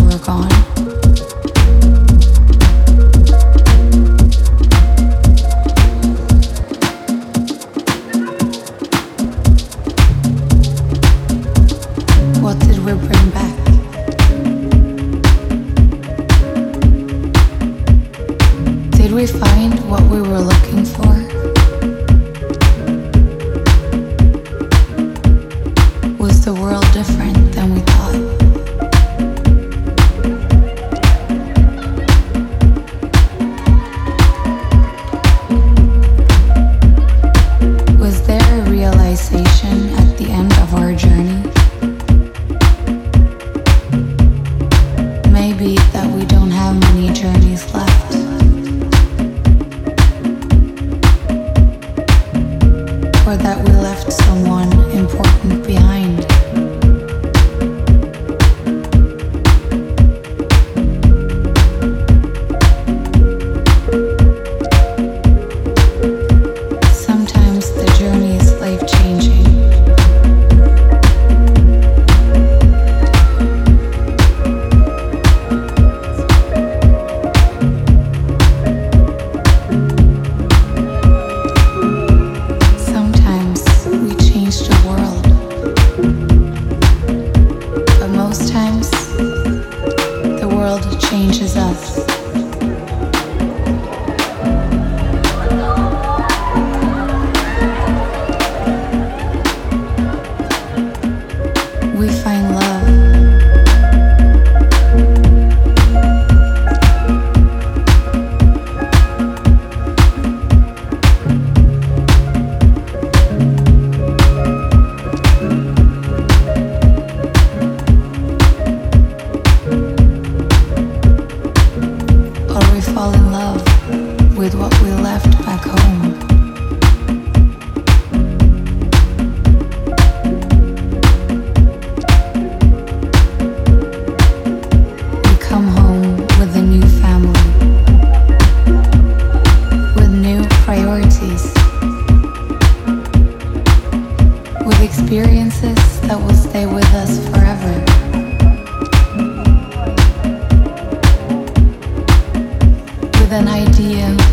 we were gone? experiences that will stay with us forever. With an idea.